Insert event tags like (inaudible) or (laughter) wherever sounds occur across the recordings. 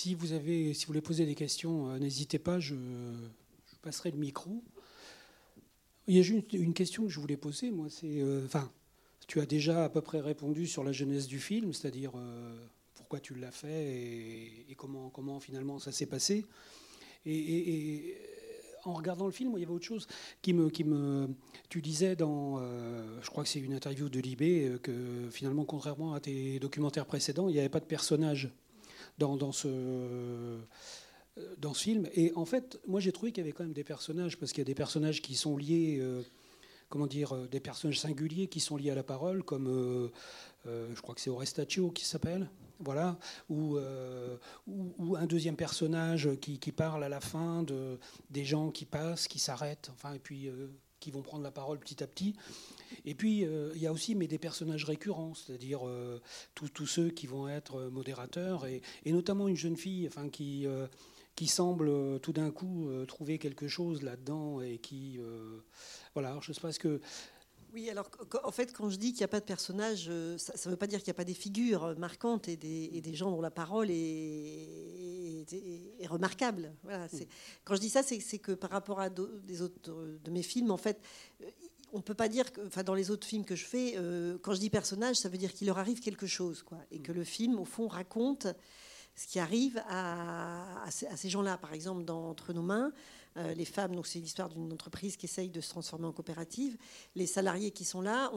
si vous avez, si vous voulez poser des questions, n'hésitez pas, je, passerai le micro. Il y a juste une question que je voulais poser, moi, c'est, enfin, tu as déjà à peu près répondu sur la jeunesse du film, c'est-à-dire pourquoi tu l'as fait et, comment, finalement ça s'est passé. et, en regardant le film, il y avait autre chose qui me, qui me tu disais dans, euh, je crois que c'est une interview de Libé, euh, que finalement, contrairement à tes documentaires précédents, il n'y avait pas de personnage dans, ce euh, film. Et en fait, moi, j'ai trouvé qu'il y avait quand même des personnages, parce qu'il y a des personnages qui sont liés, comment dire, des personnages singuliers qui sont liés à la parole, comme, je crois que c'est Orestaccio qui s'appelle, voilà, euh, ou, un deuxième personnage qui, parle à la fin de, des gens qui passent, qui s'arrêtent, enfin, et puis euh, qui vont prendre la parole petit à petit. Et puis, euh, il y a aussi mais des personnages récurrents, c'est-à-dire tous ceux qui vont être modérateurs, et, notamment une jeune fille enfin, qui, qui semble tout d'un coup trouver quelque chose là-dedans, et qui... voilà, je ne sais pas ce que... Oui, alors en fait, quand je dis qu'il n'y a pas de personnage, euh, ça ne veut pas dire qu'il n'y a pas des figures marquantes et des, gens dont la parole est, remarquable. Voilà, mm. quand je dis ça, c'est que par rapport à des autres de mes films, en fait, euh, on ne peut pas dire que, enfin, dans les autres films que je fais, euh, quand je dis personnage, ça veut dire qu'il leur arrive quelque chose, quoi, et que le film, au fond, raconte ce qui arrive à, à ces gens-là. Par exemple, dans Entre nos mains. Euh, les femmes, donc c'est l'histoire d'une entreprise qui essaye de se transformer en coopérative. Les salariés qui sont là,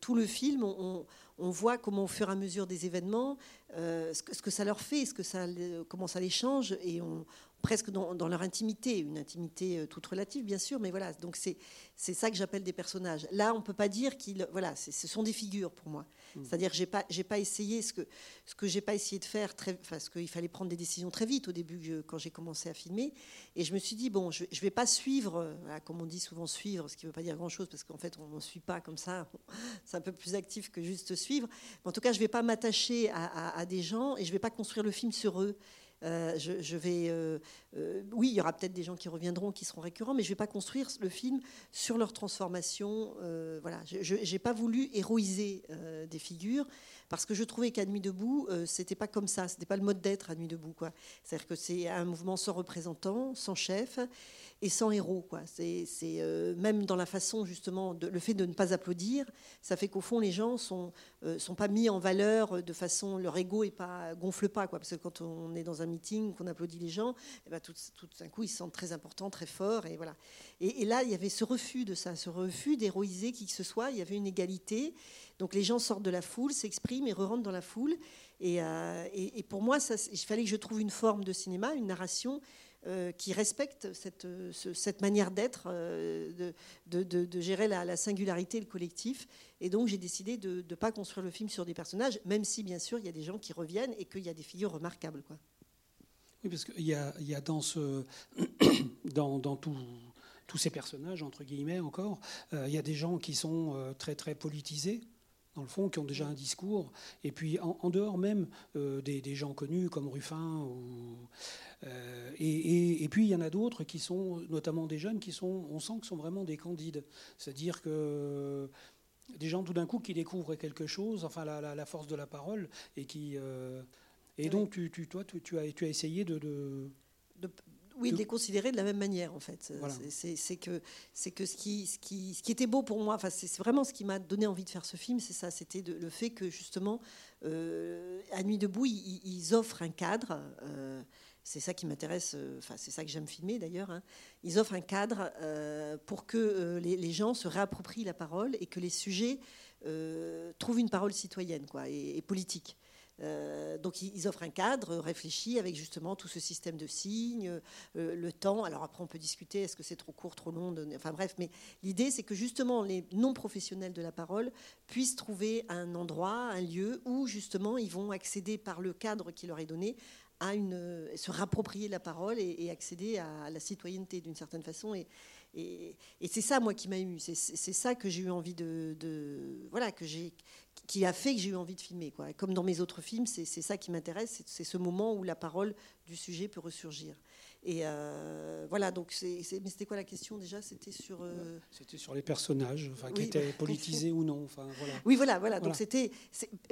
tout le film, on, voit comment au fur et à mesure des événements, euh, ce, que, ça leur fait, ce que ça, comment ça les change, et on, presque dans, leur intimité, une intimité euh, toute relative bien sûr, mais voilà, donc c'est ça que j'appelle des personnages. Là, on peut pas dire qu'ils, voilà, ce sont des figures pour moi. Mm. C'est-à-dire que pas j'ai pas essayé ce que ce que j'ai pas essayé de faire très, enfin, ce qu'il fallait prendre des décisions très vite au début quand j'ai commencé à filmer, et je me suis dit bon, je, je vais pas suivre, euh, comme on dit souvent suivre, ce qui veut pas dire grand chose parce qu'en fait on ne suit pas comme ça, (laughs) c'est un peu plus actif que juste suivre. Mais en tout cas, je vais pas m'attacher à, à, à des gens et je vais pas construire le film sur eux. Euh, je, vais, euh, euh, oui, il y aura peut-être des gens qui reviendront, qui seront récurrents, mais je ne vais pas construire le film sur leur transformation. voilà, je n'ai pas voulu héroïser des figures parce que je trouvais qu'à Nuit debout, c'était pas comme ça, c'était pas le mode d'être à Nuit debout, quoi. C'est-à-dire que c'est un mouvement sans représentant, sans chef et sans héros. Quoi. C'est, euh, même dans la façon, justement, le fait de ne pas applaudir, ça fait qu'au fond, les gens sont, euh, sont pas mis en valeur de façon. Leur ego est pas, gonfle pas. Quoi, parce que quand on est dans un meeting, qu'on applaudit les gens, et eh tout, tout d'un coup, ils se sentent très importants, très forts. Et, voilà. Et, là, il y avait ce refus de ça, ce refus d'héroïser qui que ce soit. Il y avait une égalité. Donc les gens sortent de la foule, s'expriment et re-rentrent dans la foule. Et, euh, et, pour moi, il fallait que je trouve une forme de cinéma, une narration euh, qui respecte cette, cette manière d'être, euh, de, de, gérer la, singularité et le collectif. Et donc j'ai décidé de ne pas construire le film sur des personnages, même si bien sûr il y a des gens qui reviennent et qu'il y a des figures remarquables. Quoi. Oui, parce qu'il y a, y a dans, ce, (coughs) dans, dans tout, tous ces personnages, entre guillemets encore, euh, il y a des gens qui sont très très politisés dans le fond, qui ont déjà un discours. Et puis, en, dehors même des, des, gens connus comme Ruffin ou, euh, et, puis il y en a d'autres qui sont, notamment des jeunes, qui sont, on sent que sont vraiment des candides. C'est-à-dire que des gens tout d'un coup qui découvrent quelque chose, enfin la, force de la parole, et qui. Euh, et donc tu, tu, toi, tu, as, tu as essayé de, de, oui, de les considérer de la même manière, en fait. C'est que, c'est que ce qui, ce, qui, ce qui était beau pour moi, enfin, c'est vraiment ce qui m'a donné envie de faire ce film, c'est ça, c'était le fait que, justement, euh, à Nuit debout, ils, offrent un cadre. C'est ça qui m'intéresse, euh, enfin c'est ça que j'aime filmer d'ailleurs. Hein. Ils offrent un cadre euh, pour que euh, les, gens se réapproprient la parole et que les sujets trouvent une parole citoyenne quoi, et, politique. Donc ils offrent un cadre réfléchi avec justement tout ce système de signes, le temps. Alors après on peut discuter est-ce que c'est trop court, trop long. Enfin bref, mais l'idée c'est que justement les non professionnels de la parole puissent trouver un endroit, un lieu où justement ils vont accéder par le cadre qui leur est donné à une, se rapproprier la parole et, accéder à la citoyenneté d'une certaine façon. Et, c'est ça, moi, qui m'a ému. C'est ça que j'ai eu envie de, voilà, que j'ai, qui a fait que j'ai eu envie de filmer. Quoi. Comme dans mes autres films, c'est ça qui m'intéresse, c'est ce moment où la parole du sujet peut ressurgir. Et euh, voilà, donc c'est. Mais c'était quoi la question déjà? C'était sur. Euh, c'était sur les personnages, enfin, qui étaient politisés ou non. Enfin, voilà. Oui, voilà, voilà. Donc c'était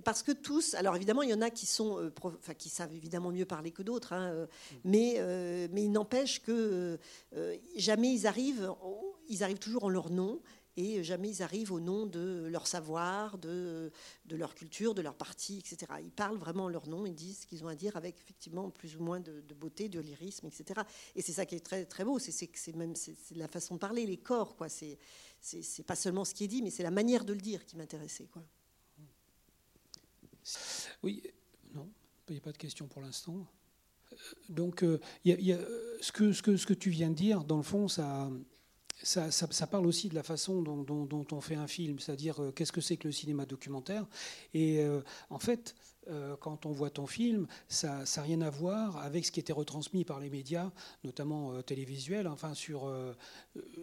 parce que tous. Alors évidemment, il y en a qui sont, euh, enfin, qui savent évidemment mieux parler que d'autres, hein, mm. mais mais il n'empêche que jamais ils arrivent. Ils arrivent toujours en leur nom et jamais ils arrivent au nom de leur savoir, de, leur culture, de leur parti, etc. Ils parlent vraiment leur nom, ils disent ce qu'ils ont à dire avec effectivement plus ou moins de, beauté, de lyrisme, etc. Et c'est ça qui est très, très beau, c'est même la façon de parler, les corps, quoi. C'est pas seulement ce qui est dit, mais c'est la manière de le dire qui m'intéressait, quoi. Oui, non, il n'y a pas de question pour l'instant. Euh, donc, euh, a, ce, que, ce, que, ce que tu viens de dire, dans le fond, ça, ça, parle aussi de la façon dont, on fait un film, c'est-à-dire euh, qu'est-ce que c'est que le cinéma documentaire. Et euh, en fait, euh, quand on voit ton film, ça n'a rien à voir avec ce qui était retransmis par les médias, notamment télévisuels, enfin sur,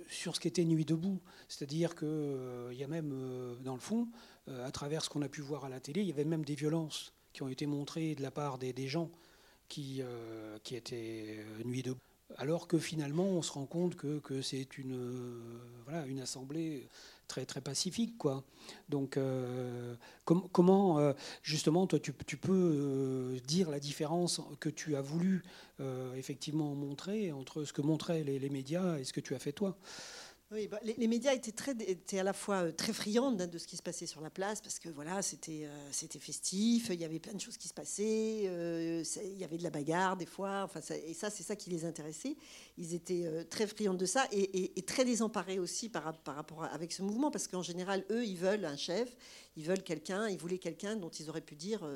sur ce qu'était Nuit debout. C'est-à-dire qu'il y a même, dans le fond, à travers ce qu'on a pu voir à la télé, il y avait même des violences qui ont été montrées de la part des, des gens qui, qui étaient Nuit debout alors que finalement on se rend compte que, c'est une, euh, voilà, une assemblée très, très pacifique. Quoi. Donc euh, comment euh, justement toi tu, peux dire la différence que tu as voulu effectivement montrer entre ce que montraient les médias et ce que tu as fait toi? Oui, bah, les, médias étaient, à la fois euh, très friands de ce qui se passait sur la place, parce que voilà, c'était euh, festif, il y avait plein de choses qui se passaient, euh, il y avait de la bagarre des fois, enfin, et ça, c'est ça qui les intéressait. Ils étaient très friands de ça et, très désemparés aussi par, rapport avec ce mouvement, parce qu'en général, eux, ils veulent un chef, ils veulent quelqu'un, ils voulaient quelqu'un dont ils auraient pu dire,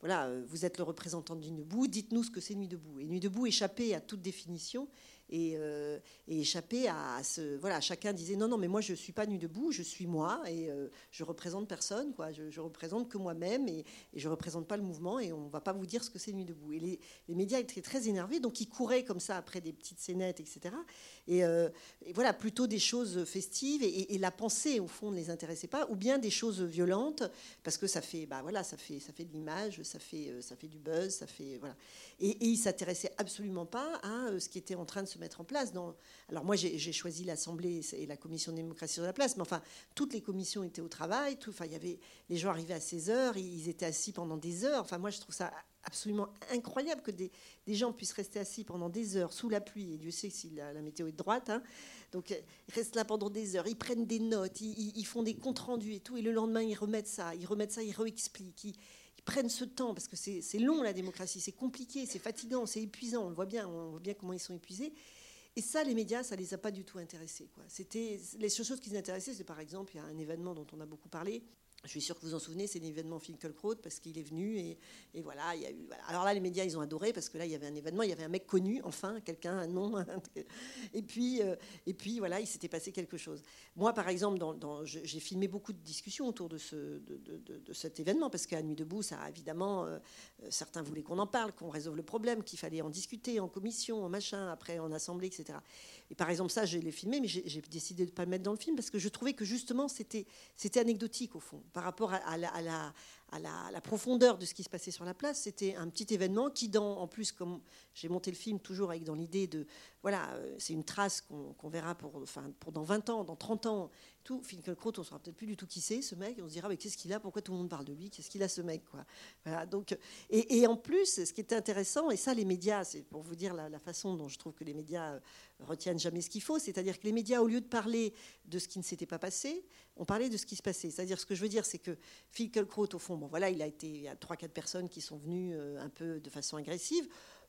voilà, vous êtes le représentant de Nuit debout, dites-nous ce que c'est Nuit debout. Et Nuit debout échappait à toute définition et, euh, et échapper à ce voilà chacun disait non non mais moi je suis pas nu debout je suis moi et euh, je représente personne quoi. Je, je représente que moi-même et, je représente pas le mouvement et on va pas vous dire ce que c'est nu debout. Et les, médias étaient très énervés donc ils couraient comme ça après des petites scénettes etc euh, et, voilà plutôt des choses festives et, la pensée au fond ne les intéressait pas ou bien des choses violentes parce que ça fait bah voilà ça fait ça fait de l'image ça fait ça fait du buzz ça fait voilà. Et, et ils s'intéressaient absolument pas à ce qui était en train de se mettre en place. Alors moi, j'ai choisi l'Assemblée et la Commission de démocratie sur la place, mais enfin, toutes les commissions étaient au travail. Enfin, y avait... Les gens arrivaient à 16 heures, ils étaient assis pendant des heures. Enfin, moi, je trouve ça absolument incroyable que des, gens puissent rester assis pendant des heures sous la pluie. Et Dieu sait si la, météo est de droite. Hein. Donc, ils restent là pendant des heures, ils prennent des notes, ils, font des comptes rendus et tout. Et le lendemain, ils remettent ça, ils remettent ça, ils réexpliquent. Ils, prennent ce temps, parce que c'est long la démocratie, c'est compliqué, c'est fatigant, c'est épuisant, on le voit bien, on voit bien comment ils sont épuisés. Et ça, les médias, ça les a pas du tout intéressés. C'était les choses qui les intéressaient, c'est par exemple, il y a un événement dont on a beaucoup parlé, je suis sûre que vous en souvenez, c'est l'événement Finkelkraut parce qu'il est venu et, voilà. Alors là, les médias, ils ont adoré parce que là, il y avait un événement, il y avait un mec connu, enfin, quelqu'un, un nom. et puis, euh, et puis voilà, il s'était passé quelque chose. Moi, par exemple, j'ai filmé beaucoup de discussions autour de, ce, de, cet événement parce qu'à Nuit debout, ça évidemment, euh, certains voulaient qu'on en parle, qu'on résolve le problème, qu'il fallait en discuter en commission, en machin, après en assemblée, etc. Et par exemple, ça, je l'ai filmé, mais j'ai décidé de ne pas le mettre dans le film parce que je trouvais que justement, c'était anecdotique au fond par rapport à, la, à la, profondeur de ce qui se passait sur la place. C'était un petit événement qui, en plus, comme j'ai monté le film toujours avec dans l'idée de, voilà, euh, c'est une trace qu'on verra pour, enfin, pour dans 20 ans, dans 30 ans, tout. Finkelkraut, on ne saura peut-être plus du tout qui c'est, ce mec. On se dira, mais qu'est-ce qu'il a Pourquoi tout le monde parle de lui Qu'est-ce qu'il a, ce mec quoi voilà, donc, et, en plus, ce qui était intéressant, et ça, les médias, c'est pour vous dire la, façon dont je trouve que les médias euh, retiennent jamais ce qu'il faut, c'est-à-dire que les médias, au lieu de parler de ce qui ne s'était pas passé, on parlait de ce qui se passait. C'est-à-dire, ce que je veux dire, c'est que Finkelkraut, au fond, bon, voilà, il a été, y a trois, quatre personnes qui sont venues euh, un peu de façon agressive.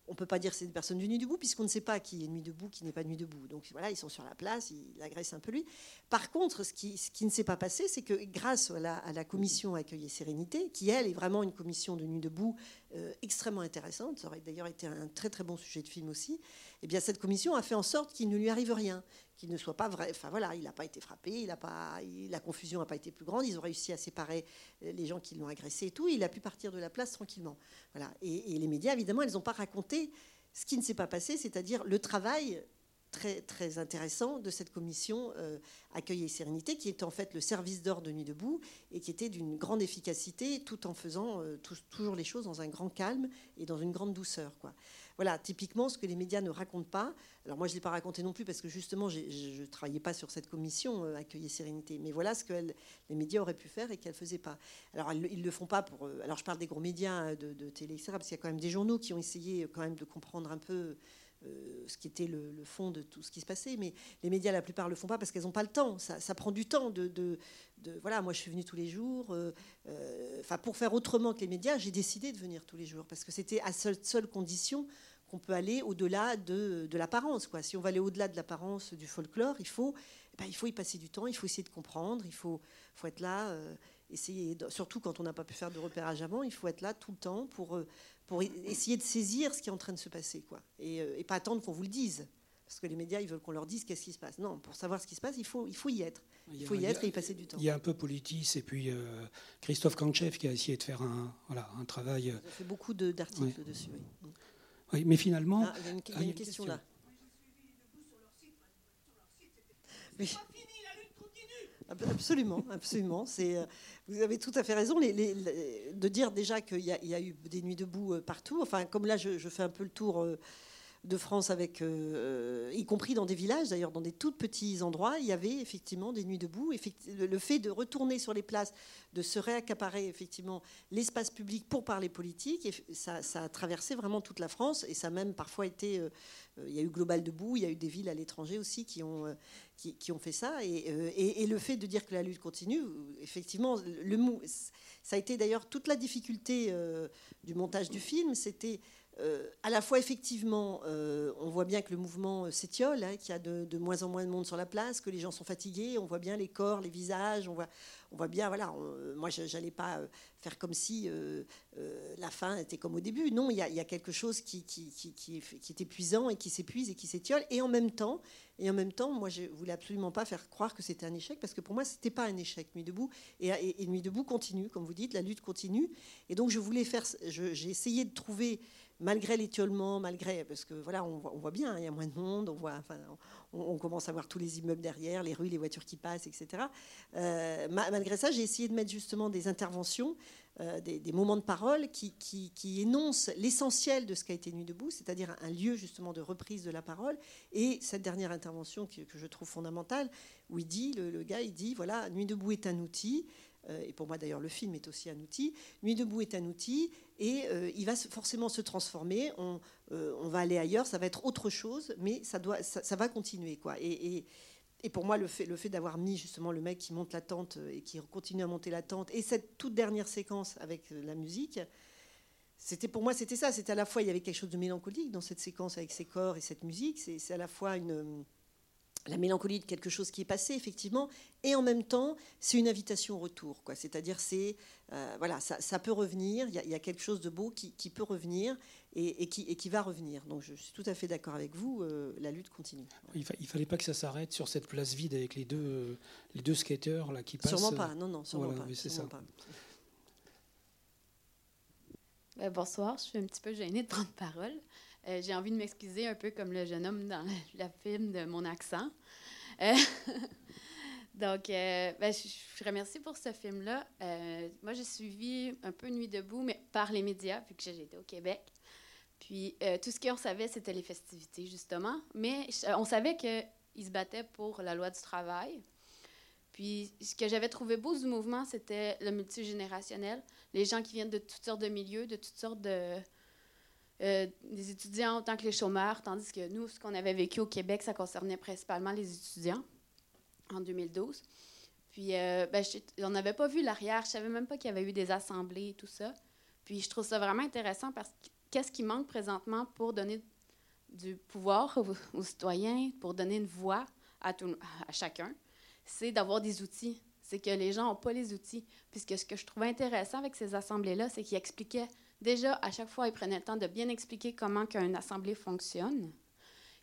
On ne peut pas dire que c'est des personnes du Nuit debout, puisqu'on ne sait pas qui est Nuit debout, qui n'est pas Nuit debout. Donc voilà, ils sont sur la place, ils agressent un peu lui. Par contre, ce qui, ne s'est pas passé, c'est que grâce à la, commission Accueil et Sérénité, qui elle est vraiment une commission de Nuit debout euh, extrêmement intéressante, ça aurait d'ailleurs été un très très bon sujet de film aussi, eh bien cette commission a fait en sorte qu'il ne lui arrive rien, qu'il ne soit pas vrai. Enfin voilà, il n'a pas été frappé, il a pas, la confusion n'a pas été plus grande. Ils ont réussi à séparer euh, les gens qui l'ont agressé et tout. il a pu partir de la place tranquillement. Voilà. Et, les médias, évidemment, elles n'ont pas raconté ce qui ne s'est pas passé, c'est-à-dire le travail très, intéressant de cette commission euh, Accueil et Sérénité, qui est en fait le service d'or de Nuit debout et qui était d'une grande efficacité tout en faisant euh, toujours les choses dans un grand calme et dans une grande douceur. Quoi. Voilà, typiquement ce que les médias ne racontent pas. Alors moi, je ne l'ai pas raconté non plus parce que justement, je ne travaillais pas sur cette commission euh, Accueil et Sérénité. Mais voilà ce que les médias auraient pu faire et qu'elles ne faisaient pas. Alors ils ne le font pas pour... alors je parle des gros médias de, de télé, etc. Parce qu'il y a quand même des journaux qui ont essayé quand même de comprendre un peu euh, ce qui était le, fond de tout ce qui se passait. Mais les médias, la plupart, ne le font pas parce qu'elles n'ont pas le temps. Ça, prend du temps de, de, Voilà, moi, je suis venue tous les jours. Euh, euh, enfin, pour faire autrement que les médias, j'ai décidé de venir tous les jours parce que c'était à seule, seule condition qu'on peut aller au-delà de, de l'apparence. Quoi. Si on va aller au-delà de l'apparence du folklore, il faut, eh ben, il faut y passer du temps, il faut essayer de comprendre, il faut, faut être là, essayer, surtout quand on n'a pas pu faire de repérage avant, il faut être là tout le temps pour, pour essayer de saisir ce qui est en train de se passer, quoi. Euh, et, pas attendre qu'on vous le dise. Parce que les médias, ils veulent qu'on leur dise qu'est-ce qui se passe. Non, pour savoir ce qui se passe, il faut, il faut y être. Il faut y, être et y passer du temps. Il y a un peu Politis et puis euh, Christophe Kanchev qui a essayé de faire un, voilà, un travail. Il a fait beaucoup d'articles dessus. Oui. mais finalement. Ah, il y a une, il y a une question, là. Oui. Absolument, absolument. Euh, vous avez tout à fait raison de dire déjà qu'il y, a eu des nuits debout euh, partout. Enfin, comme là, je, fais un peu le tour euh, de France, avec, y compris dans des villages, d'ailleurs, dans des tout petits endroits, il y avait effectivement des nuits debout. Le fait de retourner sur les places, de se réaccaparer effectivement l'espace public pour parler politique, ça, a traversé vraiment toute la France, et ça a même parfois été euh, il y a eu Global Debout, il y a eu des villes à l'étranger aussi qui ont, euh, qui, ont fait ça. Euh, et, le fait de dire que la lutte continue, effectivement, ça a été d'ailleurs toute la difficulté du montage du film, c'était à la fois effectivement, on voit bien que le mouvement s'étiole, hein, qu'il y a de, moins en moins de monde sur la place, que les gens sont fatigués, on voit bien les corps, les visages, on voit, on voit bien, voilà, moi, je n'allais pas euh, faire comme si euh, euh, la fin était comme au début. Non, il y a, quelque chose qui, est, épuisant et qui s'épuise et qui s'étiole. Et en même temps, et en même temps, moi, je voulais absolument pas faire croire que c'était un échec, parce que pour moi, c'était pas un échec, Nuit debout. Et, et, Nuit debout continue, comme vous dites, la lutte continue. Et donc, je voulais faire, j'ai essayé de trouver malgré l'étiolement, malgré parce que voilà, on voit, bien, il y a moins de monde, on voit, enfin, on, commence à voir tous les immeubles derrière, les rues, les voitures qui passent, etc. Euh, malgré ça, j'ai essayé de mettre justement des interventions, euh, des, moments de parole qui, qui, énoncent l'essentiel de ce qu'a été Nuit debout, c'est-à-dire un lieu justement de reprise de la parole. Et cette dernière intervention que, je trouve fondamentale, où il dit, le, le gars, il dit, voilà, Nuit debout est un outil. Euh, et pour moi d'ailleurs le film est aussi un outil. Nuit debout est un outil et euh, il va forcément se transformer. On, euh, on, va aller ailleurs, ça va être autre chose, mais ça, doit, ça, va continuer. Quoi. Et, et, pour moi, le fait, le fait d'avoir mis justement le mec qui monte la tente et qui continue à monter la tente, et cette toute dernière séquence avec la musique, c'était pour moi c'était ça. C'était à la fois il y avait quelque chose de mélancolique dans cette séquence avec ses corps et cette musique. C'est à la fois une la mélancolie de quelque chose qui est passé, effectivement, et en même temps, c'est une invitation au retour. Quoi. C'est-à-dire, c'est, euh, voilà, ça, peut revenir, il y, a quelque chose de beau qui, peut revenir et, qui, et, qui, va revenir. Donc, je suis tout à fait d'accord avec vous, euh, la lutte continue. Il ne fallait pas que ça s'arrête sur cette place vide avec les deux, les deux skateurs là, qui passent. Sûrement pas, non, non, sûrement pas. C'est ça. Ben, bonsoir, je suis un petit peu gênée de prendre parole. Euh, j'ai envie de m'excuser un peu comme le jeune homme dans le, film de mon accent. Euh, (laughs) donc, euh, ben, je, je, remercie pour ce film-là. moi, j'ai suivi un peu Nuit debout, mais par les médias, vu que j'étais au Québec. Puis, tout ce qu'on savait, c'était les festivités, justement. Mais on savait qu'ils se battaient pour la loi du travail. Puis, ce que j'avais trouvé beau du mouvement, c'était le multigénérationnel. Les gens qui viennent de toutes sortes de milieux, de toutes sortes de, euh, des étudiants autant que les chômeurs, tandis que nous, ce qu'on avait vécu au Québec, ça concernait principalement les étudiants en 2012. Puis, euh, ben, on n'avait pas vu l'arrière, je savais même pas qu'il y avait eu des assemblées et tout ça. Puis, je trouve ça vraiment intéressant parce que qu'est-ce qui manque présentement pour donner du pouvoir aux, citoyens, pour donner une voix à, tout, à chacun, c'est d'avoir des outils. C'est que les gens n'ont pas les outils. Puisque ce que je trouvais intéressant avec ces assemblées-là, c'est qu'ils expliquaient Déjà, à chaque fois, ils prenaient le temps de bien expliquer comment qu'une assemblée fonctionne.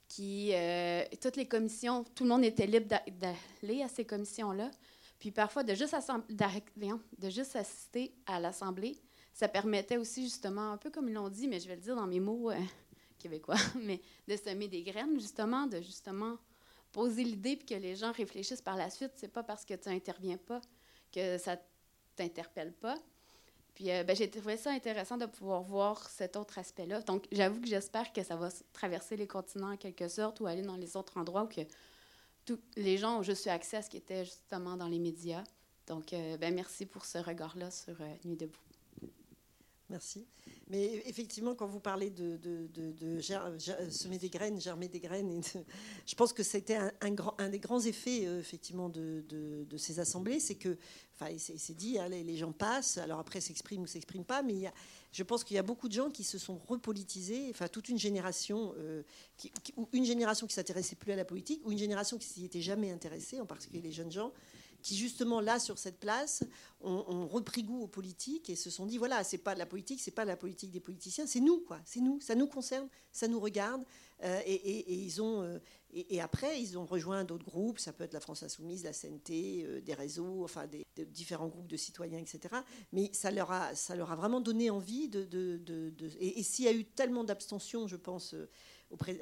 Qui, euh, toutes les commissions, tout le monde était libre d'aller à ces commissions-là. Puis parfois, de juste, de juste assister à l'assemblée, ça permettait aussi justement, un peu comme ils l'ont dit, mais je vais le dire dans mes mots euh, (laughs) québécois, (laughs) mais de semer des graines, justement, de justement poser l'idée puis que les gens réfléchissent par la suite. C'est pas parce que tu n'interviens pas que ça t'interpelle pas. Puis euh, ben, j'ai trouvé ça intéressant de pouvoir voir cet autre aspect-là. Donc, j'avoue que j'espère que ça va traverser les continents en quelque sorte ou aller dans les autres endroits où que tous les gens ont juste eu accès à ce qui était justement dans les médias. Donc, euh, ben, merci pour ce regard-là sur euh, Nuit debout. Merci. Mais effectivement, quand vous parlez de, semer des graines, germer des graines, je pense que c'était un, des grands effets euh, effectivement de, ces assemblées, c'est que, enfin, c'est dit, les, gens passent, alors après s'expriment ou s'expriment pas, mais il y a, je pense qu'il y a beaucoup de gens qui se sont repolitisés, enfin toute une génération, euh, qui, une génération qui s'intéressait plus à la politique, ou une génération qui s'y était jamais intéressée, en particulier les jeunes gens, qui justement là sur cette place ont, repris goût aux politiques et se sont dit voilà c'est pas la politique c'est pas la politique des politiciens c'est nous quoi c'est nous ça nous concerne ça nous regarde euh, et, ils ont euh, et, après ils ont rejoint d'autres groupes ça peut être la France insoumise la CNT euh, des réseaux enfin des, différents groupes de citoyens etc mais ça leur a ça leur a vraiment donné envie de, de, de, de et, s'il y a eu tellement d'abstention je pense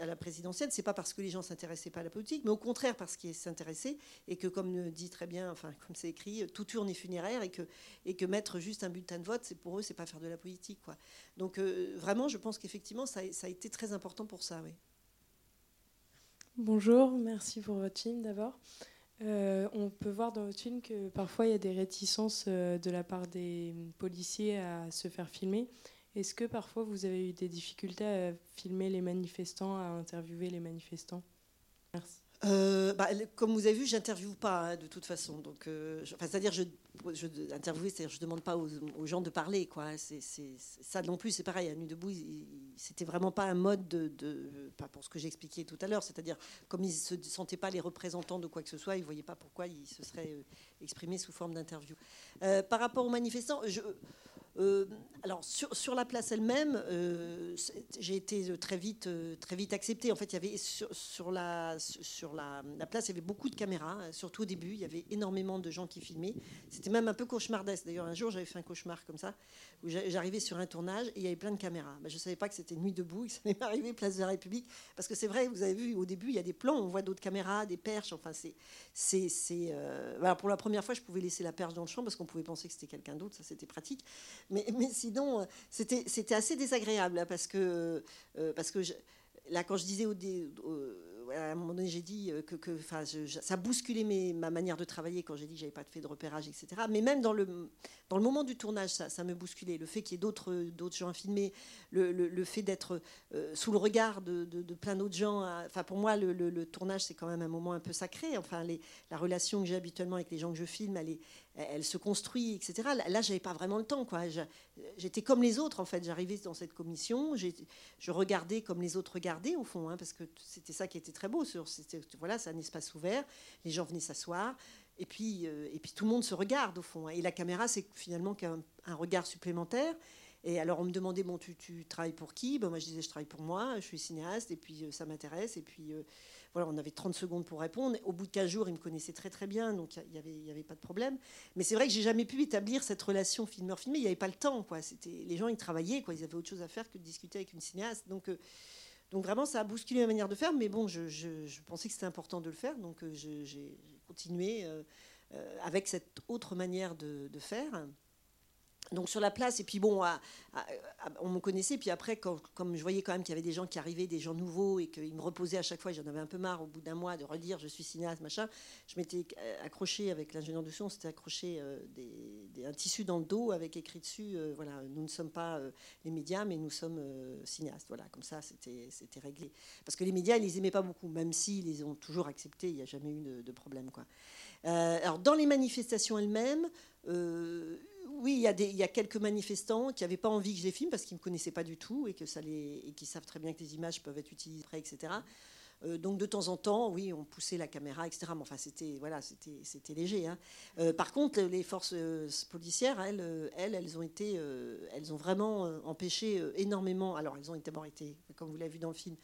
à la présidentielle, c'est pas parce que les gens s'intéressaient pas à la politique, mais au contraire parce qu'ils s'intéressaient et que, comme dit très bien, enfin comme c'est écrit, tout tourne est funéraire et que et que mettre juste un bulletin de vote, pour eux, c'est pas faire de la politique, quoi. Donc euh, vraiment, je pense qu'effectivement, ça, a été très important pour ça, oui. Bonjour, merci pour votre film d'abord. Euh, on peut voir dans votre film que parfois il y a des réticences euh, de la part des policiers à se faire filmer. Est-ce que parfois vous avez eu des difficultés à filmer les manifestants, à interviewer les manifestants? Merci. Euh, bah, comme vous avez vu, j'interviewe pas hein, de toute façon. Donc, euh, c'est-à-dire, je, je c'est-à-dire, je demande pas aux, gens de parler, quoi. C'est, ça non plus, c'est pareil. À Nuit debout, c'était vraiment pas un mode de, pas pour ce que j'expliquais tout à l'heure. C'est-à-dire, comme ils se sentaient pas les représentants de quoi que ce soit, ils voyaient pas pourquoi ils se seraient euh, exprimés sous forme d'interview. par rapport aux manifestants, je euh, alors sur, la place elle-même, euh, j'ai été très vite, euh, très vite acceptée. En fait, il y avait sur, la, sur la, place, il y avait beaucoup de caméras, surtout au début. Il y avait énormément de gens qui filmaient. C'était même un peu cauchemardesque. D'ailleurs, un jour, j'avais fait un cauchemar comme ça, où j'arrivais sur un tournage et il y avait plein de caméras. Ben, je savais pas que c'était nuit debout, que ça allait m'arriver place de la République, parce que c'est vrai, vous avez vu au début, il y a des plans, on voit d'autres caméras, des perches. Enfin, c'est, c'est, pour la première fois, je pouvais laisser la perche dans le champ parce qu'on pouvait penser que c'était quelqu'un d'autre. Ça, c'était pratique. Mais, sinon, euh, c'était assez désagréable hein, parce que, euh, parce que là, quand je disais au, à un moment donné, j'ai dit euh, que, que ça bousculait ma manière de travailler quand j'ai dit que j'avais pas fait de repérage, etc. Mais même dans le, dans le moment du tournage, ça, ça me bousculait. Le fait qu'il y ait d'autres, d'autres gens à filmer, le, le, fait d'être euh, sous le regard de, de, plein d'autres gens. Hein. Enfin, pour moi, le, le tournage, c'est quand même un moment un peu sacré. Enfin, la relation que j'ai habituellement avec les gens que je filme, elle, est, elle se construit, etc. Là, j'avais pas vraiment le temps. Quoi. J'étais comme les autres, en fait. J'arrivais dans cette commission, je regardais comme les autres regardaient, au fond, hein, parce que c'était ça qui était très beau. Voilà, c'est un espace ouvert. Les gens venaient s'asseoir. Et puis, euh, et puis tout le monde se regarde au fond. Hein. Et la caméra, c'est finalement qu'un un regard supplémentaire. Et alors on me demandait, bon, tu, tu travailles pour qui? Ben, Moi je disais, je travaille pour moi, je suis cinéaste, et puis euh, ça m'intéresse. Et puis euh, voilà, on avait 30 secondes pour répondre. Au bout de 15 jours, ils me connaissaient très très bien, donc il n'y avait, avait pas de problème. Mais c'est vrai que j'ai jamais pu établir cette relation filmeur-filmé. Il n'y avait pas le temps. Quoi. Les gens, ils travaillaient, quoi. ils avaient autre chose à faire que de discuter avec une cinéaste. Donc donc vraiment, ça a bousculé ma manière de faire, mais bon, je, pensais que c'était important de le faire, donc euh, j'ai continué euh, euh, avec cette autre manière de faire donc sur la place, et puis bon, on me connaissait, puis après, comme je voyais quand même qu'il y avait des gens qui arrivaient, des gens nouveaux, et qu'ils me reposaient à chaque fois, j'en avais un peu marre au bout d'un mois de redire je suis cinéaste, machin, je m'étais accroché avec l'ingénieur de son, c'était accroché euh, un tissu dans le dos avec écrit dessus, euh, voilà, nous ne sommes pas euh, les médias, mais nous sommes cinéastes, voilà, comme ça c'était réglé. Parce que les médias, ils les aimaient pas beaucoup, même s'ils les ont toujours acceptés, il n'y a jamais eu de, de problème, quoi. alors dans les manifestations elles-mêmes, oui, il y, a quelques manifestants qui n'avaient pas envie que je les filme parce qu'ils ne me connaissaient pas du tout et que qui savent très bien que les images peuvent être utilisées après, etc. Euh, donc de temps en temps, oui, on poussait la caméra, etc. Mais enfin, c'était voilà, léger. Hein. Euh, par contre, les forces euh, policières, elles, elles, elles ont été, elles ont vraiment empêché énormément. Alors, elles ont été, comme vous l'avez vu dans le film,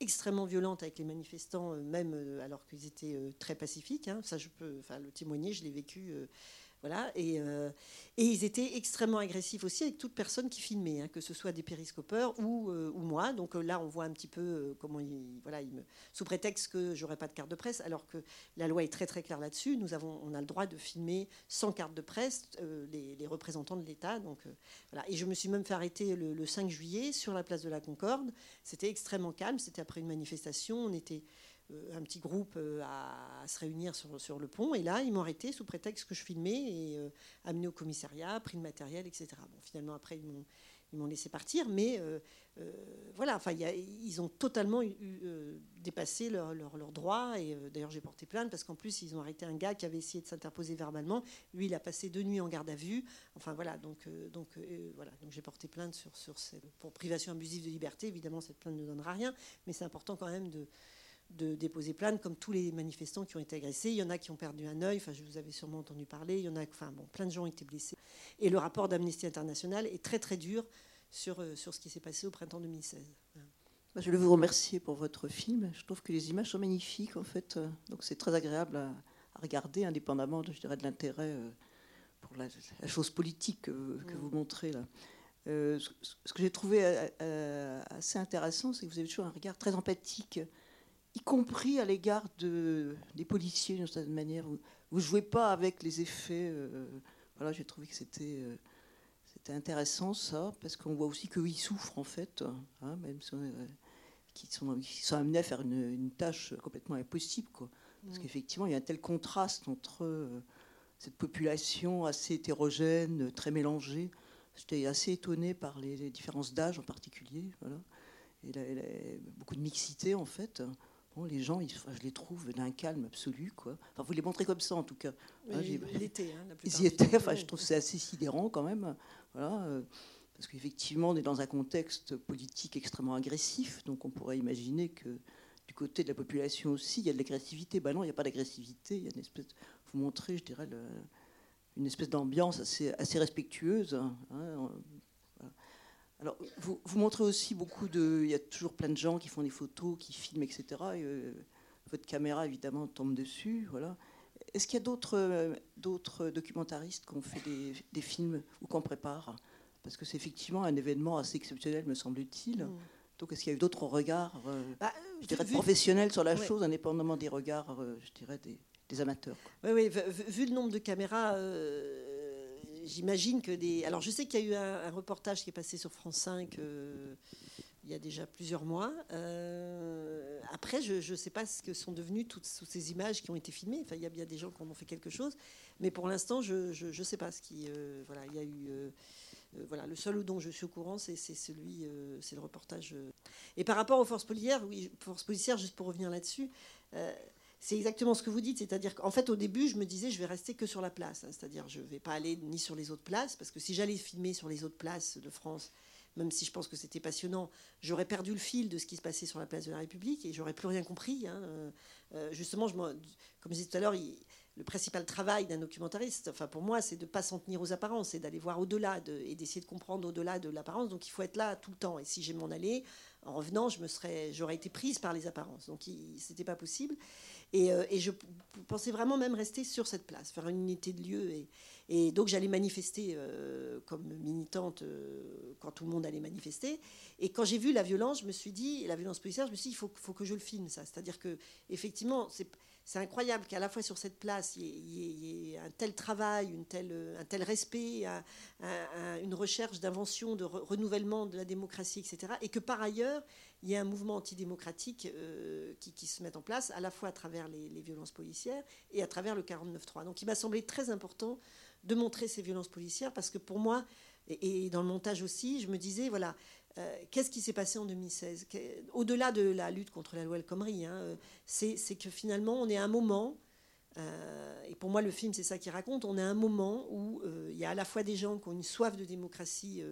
extrêmement violentes avec les manifestants, même alors qu'ils étaient très pacifiques. Hein. Ça, je peux, le témoigner, je l'ai vécu Voilà, et, euh, et, ils étaient extrêmement agressifs aussi avec toute personne qui filmait, hein, que ce soit des périscopeurs ou, euh, ou moi. Donc euh, là, on voit un petit peu comment ils, voilà, ils me, sous prétexte que j'aurais pas de carte de presse, alors que la loi est très très claire là-dessus. Nous avons, on a le droit de filmer sans carte de presse les, représentants de l'État. Donc voilà, et je me suis même fait arrêter le, le 5 juillet sur la place de la Concorde. C'était extrêmement calme. C'était après une manifestation. On était un petit groupe euh, à, se réunir sur, sur, le pont. Et là, ils m'ont arrêté sous prétexte que je filmais et euh, amené au commissariat, pris le matériel, etc. Finalement, après, ils m'ont, ils m'ont laissé partir. Mais voilà, ils ont totalement dépassé leurs leur, leur droits. Et d'ailleurs, j'ai porté plainte parce qu'en plus, ils ont arrêté un gars qui avait essayé de s'interposer verbalement. Lui, il a passé deux nuits en garde à vue. Enfin, voilà, donc, donc, voilà, donc j'ai porté plainte sur, sur pour privation abusive de liberté. Évidemment, cette plainte ne donnera rien, mais c'est important quand même de de déposer plainte, comme tous les manifestants qui ont été agressés. Il y en a qui ont perdu un œil, enfin, je vous avais sûrement entendu parler. Il y en a, enfin, bon, plein de gens ont été blessés. Et le rapport d'Amnesty International est très, très dur sur, euh, sur ce qui s'est passé au printemps 2016. Je voulais vous remercier pour votre film. Je trouve que les images sont magnifiques, en fait. Donc, c'est très agréable à, regarder, indépendamment, je dirais, de l'intérêt euh, pour la, chose politique que, vous montrez là. Euh, ce que j'ai trouvé assez intéressant, c'est que vous avez toujours un regard très empathique y compris à l'égard de, des policiers d'une certaine manière. Vous ne jouez pas avec les effets. Euh, voilà, j'ai trouvé que c'était euh, c'était intéressant ça, parce qu'on voit aussi qu'ils souffrent en fait, hein, même si, euh, sont, sont, amenés à faire une, tâche complètement impossible. Quoi. Parce mm. qu'effectivement, il y a un tel contraste entre cette population assez hétérogène, très mélangée. J'étais assez étonné par les, différences d'âge en particulier. Voilà. Et beaucoup de mixité en fait les gens, je les trouve d'un calme absolu. Quoi. Enfin, vous les montrez comme ça, en tout cas. Hein, ils étaient. Hein, ils y étaient. Enfin, je trouve c'est assez sidérant quand même. Voilà, euh, parce qu'effectivement, on est dans un contexte politique extrêmement agressif. Donc, on pourrait imaginer que du côté de la population aussi, il y a de l'agressivité. Ben non, il n'y a pas d'agressivité. Il y a une espèce. Vous montrez, je dirais, une espèce d'ambiance assez, assez respectueuse. Hein, alors, vous, montrez aussi beaucoup de. Il y a toujours plein de gens qui font des photos, qui filment, etc. Euh, votre caméra, évidemment, tombe dessus. Voilà. Est-ce qu'il y a d'autres, euh, documentaristes qui ont fait des, films ou qu'on prépare? Parce que c'est effectivement un événement assez exceptionnel, me semble-t-il. Mm. Donc, est-ce qu'il y a eu d'autres regards, euh, bah, je dirais, professionnels sur la chose, indépendamment des regards, je dirais, des, amateurs Oui, oui, vu, le nombre de caméras j'imagine que des. Alors, je sais qu'il y a eu un, reportage qui est passé sur France 5 euh, il y a déjà plusieurs mois. Euh, après, je ne sais pas ce que sont devenues toutes, ces images qui ont été filmées. Enfin, il y a bien des gens qui en ont fait quelque chose, mais pour l'instant, je ne sais pas ce qui. Euh, voilà, il y a eu. voilà, le seul dont je suis au courant, c'est celui, c'est le reportage. Et par rapport aux forces policières, oui, forces policières, juste pour revenir là-dessus, c'est exactement ce que vous dites. C'est-à-dire qu'en fait, au début, je me disais, je vais rester que sur la place. Hein. C'est-à-dire, je ne vais pas aller ni sur les autres places, parce que si j'allais filmer sur les autres places de France, même si je pense que c'était passionnant, j'aurais perdu le fil de ce qui se passait sur la place de la République et j'aurais plus rien compris. Hein. Euh, euh, justement, comme je disais tout à l'heure, le principal travail d'un documentariste, enfin pour moi, c'est de ne pas s'en tenir aux apparences, c'est d'aller voir au-delà et d'essayer de comprendre au-delà de l'apparence. Donc il faut être là tout le temps. Et si j'ai m'en aller, en revenant, j'aurais été prise par les apparences. Donc c'était pas possible. Euh, et, je pensais vraiment même rester sur cette place, faire une unité de lieu. Et, donc j'allais manifester euh, comme militante euh, quand tout le monde allait manifester. Et quand j'ai vu la violence, je me suis dit, la violence policière, je me suis dit, il faut, faut que je le filme, ça. C'est-à-dire que, effectivement, c'est c'est incroyable qu'à la fois sur cette place, il y ait, un tel travail, une telle, un tel respect, une recherche d'invention, de renouvellement de la démocratie, etc. Et que par ailleurs, il y ait un mouvement antidémocratique euh, qui, se met en place, à la fois à travers les, violences policières et à travers le 49-3. Donc il m'a semblé très important de montrer ces violences policières parce que pour moi, et, dans le montage aussi, je me disais, voilà, euh, qu'est-ce qui s'est passé en 2016 Au-delà de la lutte contre la loi El Khomri, hein, euh, c'est que finalement, on est à un moment, et pour moi, le film, c'est ça qui raconte, on est à un moment où il y a à la fois des gens qui ont une soif de démocratie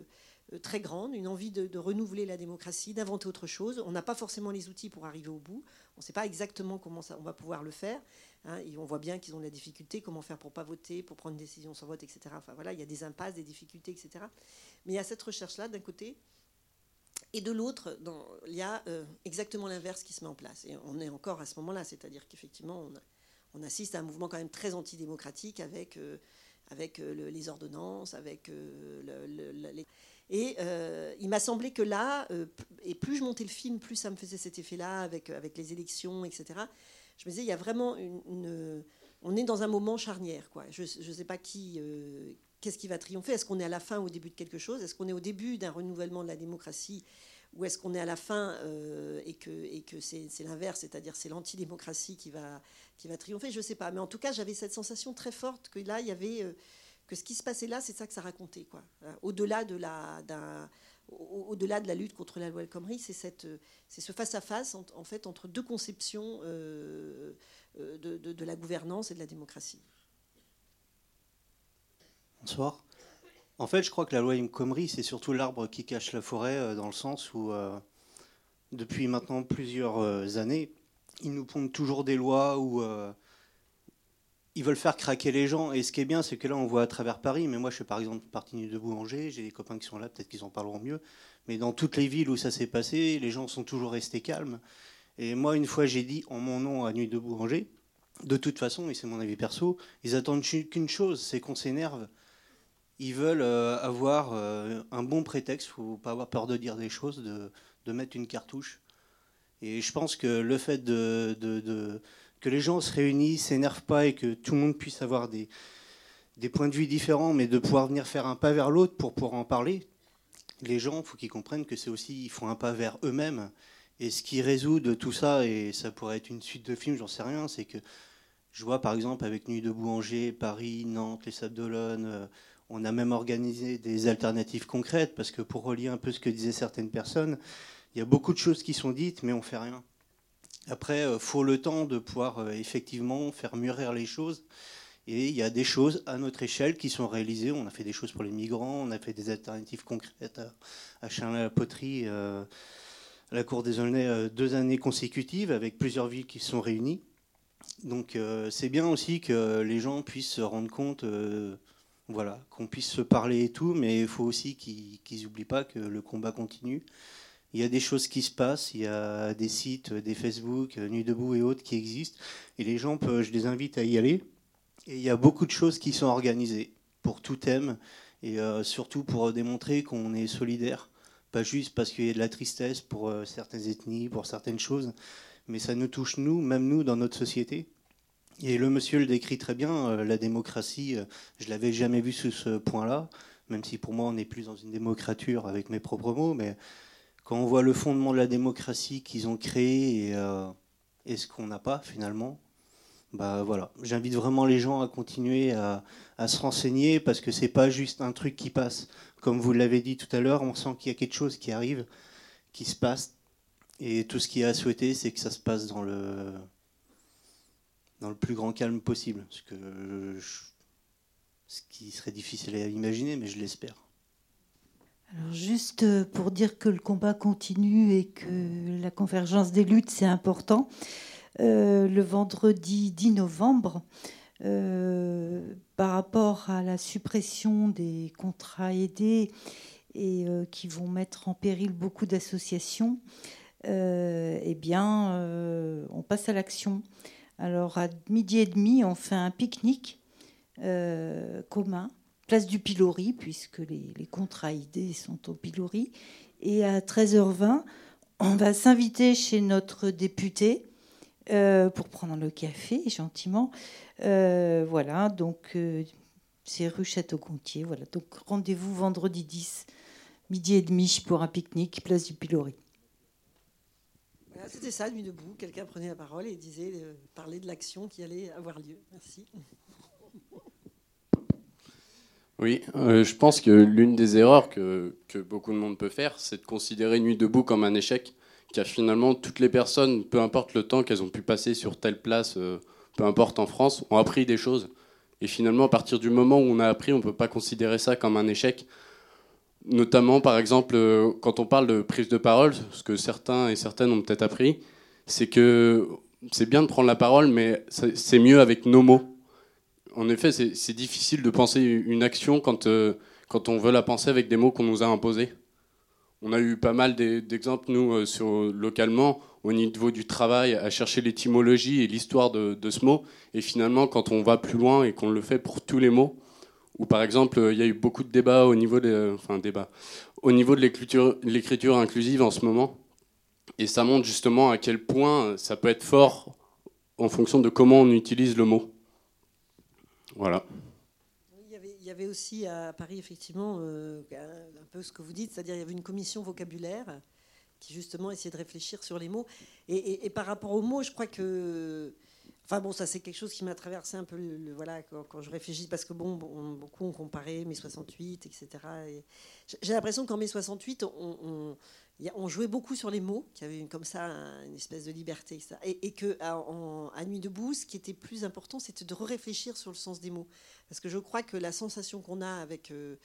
très grande, une envie de, renouveler la démocratie, d'inventer autre chose. On n'a pas forcément les outils pour arriver au bout. On ne sait pas exactement comment on va pouvoir le faire. Hein, on voit bien qu'ils ont de la difficulté, comment faire pour pas voter, pour prendre une décision sans vote, etc. Enfin voilà, il y a des impasses, des difficultés, etc. Mais il y a cette recherche-là d'un côté et de l'autre, il y a euh, exactement l'inverse qui se met en place. Et on est encore à ce moment-là, c'est-à-dire qu'effectivement, on, assiste à un mouvement quand même très antidémocratique avec, euh, avec les ordonnances, avec les... Et il m'a semblé que là, et plus je montais le film, plus ça me faisait cet effet-là, avec, avec les élections, etc. Je me disais, il y a vraiment une, on est dans un moment charnière. Quoi. Je ne sais pas qui, qu'est-ce qui va triompher Est-ce qu'on est à la fin ou au début de quelque chose? Est-ce qu'on est au début d'un renouvellement de la démocratie ou est-ce qu'on est à la fin euh, et que, et que c'est, l'inverse, c'est-à-dire c'est l'antidémocratie qui va, qui va triompher? Je ne sais pas. Mais en tout cas, j'avais cette sensation très forte que là, il y avait. Euh, que ce qui se passait là, c'est ça que ça racontait. Quoi. Au-delà de la. D'un, au-delà de la lutte contre la loi El Khomri, c'est, c'est ce face-à-face entre deux conceptions euh, de, de, la gouvernance et de la démocratie. Bonsoir. En fait, je crois que la loi El Khomri, c'est surtout l'arbre qui cache la forêt, dans le sens où, depuis maintenant plusieurs années, ils nous pondent toujours des lois où ils veulent faire craquer les gens. Et ce qui est bien, c'est que là, on voit à travers Paris, mais moi, je suis par exemple parti de Boulanger, j'ai des copains qui sont là, peut-être qu'ils en parleront mieux. Mais dans toutes les villes où ça s'est passé, les gens sont toujours restés calmes. Et moi, une fois, j'ai dit en mon nom à Nuit de Boulanger, de toute façon, et c'est mon avis perso, ils attendent qu'une chose, c'est qu'on s'énerve ils veulent euh, avoir euh, un bon prétexte, faut pas avoir peur de dire des choses, de, mettre une cartouche. Et je pense que le fait de, que les gens se réunissent, s'énervent pas et que tout le monde puisse avoir des, points de vue différents, mais de pouvoir venir faire un pas vers l'autre pour pouvoir en parler, les gens, il faut qu'ils comprennent que c'est aussi, ils font un pas vers eux-mêmes. Et ce qui résout de tout ça, et ça pourrait être une suite de films, j'en sais rien, c'est que je vois par exemple avec Nuit de Boulanger, Paris, Nantes, les Sables d'Olonne, euh, on a même organisé des alternatives concrètes, parce que pour relier un peu ce que disaient certaines personnes, il y a beaucoup de choses qui sont dites, mais on fait rien. Après, il euh, faut le temps de pouvoir euh, effectivement faire mûrir les choses. Et il y a des choses à notre échelle qui sont réalisées. On a fait des choses pour les migrants, on a fait des alternatives concrètes à, à la poterie euh, à la Cour des Aulnay, deux années consécutives, avec plusieurs villes qui se sont réunies. Donc c'est bien aussi que les gens puissent se rendre compte voilà, qu'on puisse se parler et tout, mais il faut aussi qu'ils n'oublient pas que le combat continue. Il y a des choses qui se passent, il y a des sites, des Facebook, Nuit debout et autres qui existent, et les gens, je les invite à y aller. Et il y a beaucoup de choses qui sont organisées pour tout thème, et euh, surtout pour démontrer qu'on est solidaire, pas juste parce qu'il y a de la tristesse pour euh, certaines ethnies, pour certaines choses, mais ça nous touche nous, même nous, dans notre société. Et le monsieur le décrit très bien, euh, la démocratie, euh, je l'avais jamais vu sous ce point-là, même si pour moi on n'est plus dans une démocrature avec mes propres mots, mais quand on voit le fondement de la démocratie qu'ils ont créé et, euh, ce qu'on n'a pas finalement, bah voilà, j'invite vraiment les gens à continuer à, se renseigner parce que c'est pas juste un truc qui passe. Comme vous l'avez dit tout à l'heure, on sent qu'il y a quelque chose qui arrive, qui se passe, et tout ce qu'il y a à souhaiter, c'est que ça se passe dans le dans le plus grand calme possible. Ce qui serait difficile à imaginer, mais je l'espère. Juste euh, pour dire que le combat continue et que la convergence des luttes, c'est important, euh, le vendredi 10 novembre, euh, par rapport à la suppression des contrats aidés et qui vont mettre en péril beaucoup d'associations, eh bien, on passe à l'action. Alors à midi et demi, on fait un pique-nique commun, place du pilori, puisque les, contrats idées sont au pilori. Et à 13h20, on va s'inviter chez notre député euh, pour prendre le café, gentiment. Euh, voilà, donc c'est rue Château-Gontier. Voilà, donc rendez-vous vendredi 10, midi et demi pour un pique-nique, place du pilori. C'était ça, nuit debout. Quelqu'un prenait la parole et disait, euh, parlait de l'action qui allait avoir lieu. Merci. Oui, euh, je pense que l'une des erreurs que, beaucoup de monde peut faire, c'est de considérer Nuit debout comme un échec, car finalement, toutes les personnes, peu importe le temps qu'elles ont pu passer sur telle place, euh, peu importe en France, ont appris des choses. Et finalement, à partir du moment où on a appris, on ne peut pas considérer ça comme un échec, Notamment, par exemple, euh, quand on parle de prise de parole, ce que certains et certaines ont peut-être appris, c'est que c'est bien de prendre la parole, mais c'est mieux avec nos mots. En effet, c'est difficile de penser une action quand, euh, quand on veut la penser avec des mots qu'on nous a imposés. On a eu pas mal d'exemples, nous, euh, sur, localement, au niveau du travail, à chercher l'étymologie et l'histoire de, ce mot. Et finalement, quand on va plus loin et qu'on le fait pour tous les mots, où par exemple, il y a eu beaucoup de débats au niveau de, enfin, débat, au niveau de l'écriture inclusive en ce moment. Et ça montre justement à quel point ça peut être fort en fonction de comment on utilise le mot. Voilà. Il y avait aussi à Paris, effectivement, euh, un peu ce que vous dites, c'est-à-dire il y avait une commission vocabulaire qui justement essayait de réfléchir sur les mots. Et, par rapport aux mots, je crois que Enfin bon, ça c'est quelque chose qui m'a traversé un peu voilà quand, je réfléchis parce que bon, beaucoup ont comparé mai 68, etc. Et j'ai l'impression qu'en mai 68, on, on, jouait beaucoup sur les mots, qu'il y avait comme ça une espèce de liberté, Et, que à, Nuit debout, ce qui était plus important, c'était de réfléchir sur le sens des mots, parce que je crois que la sensation qu'on a avec euh,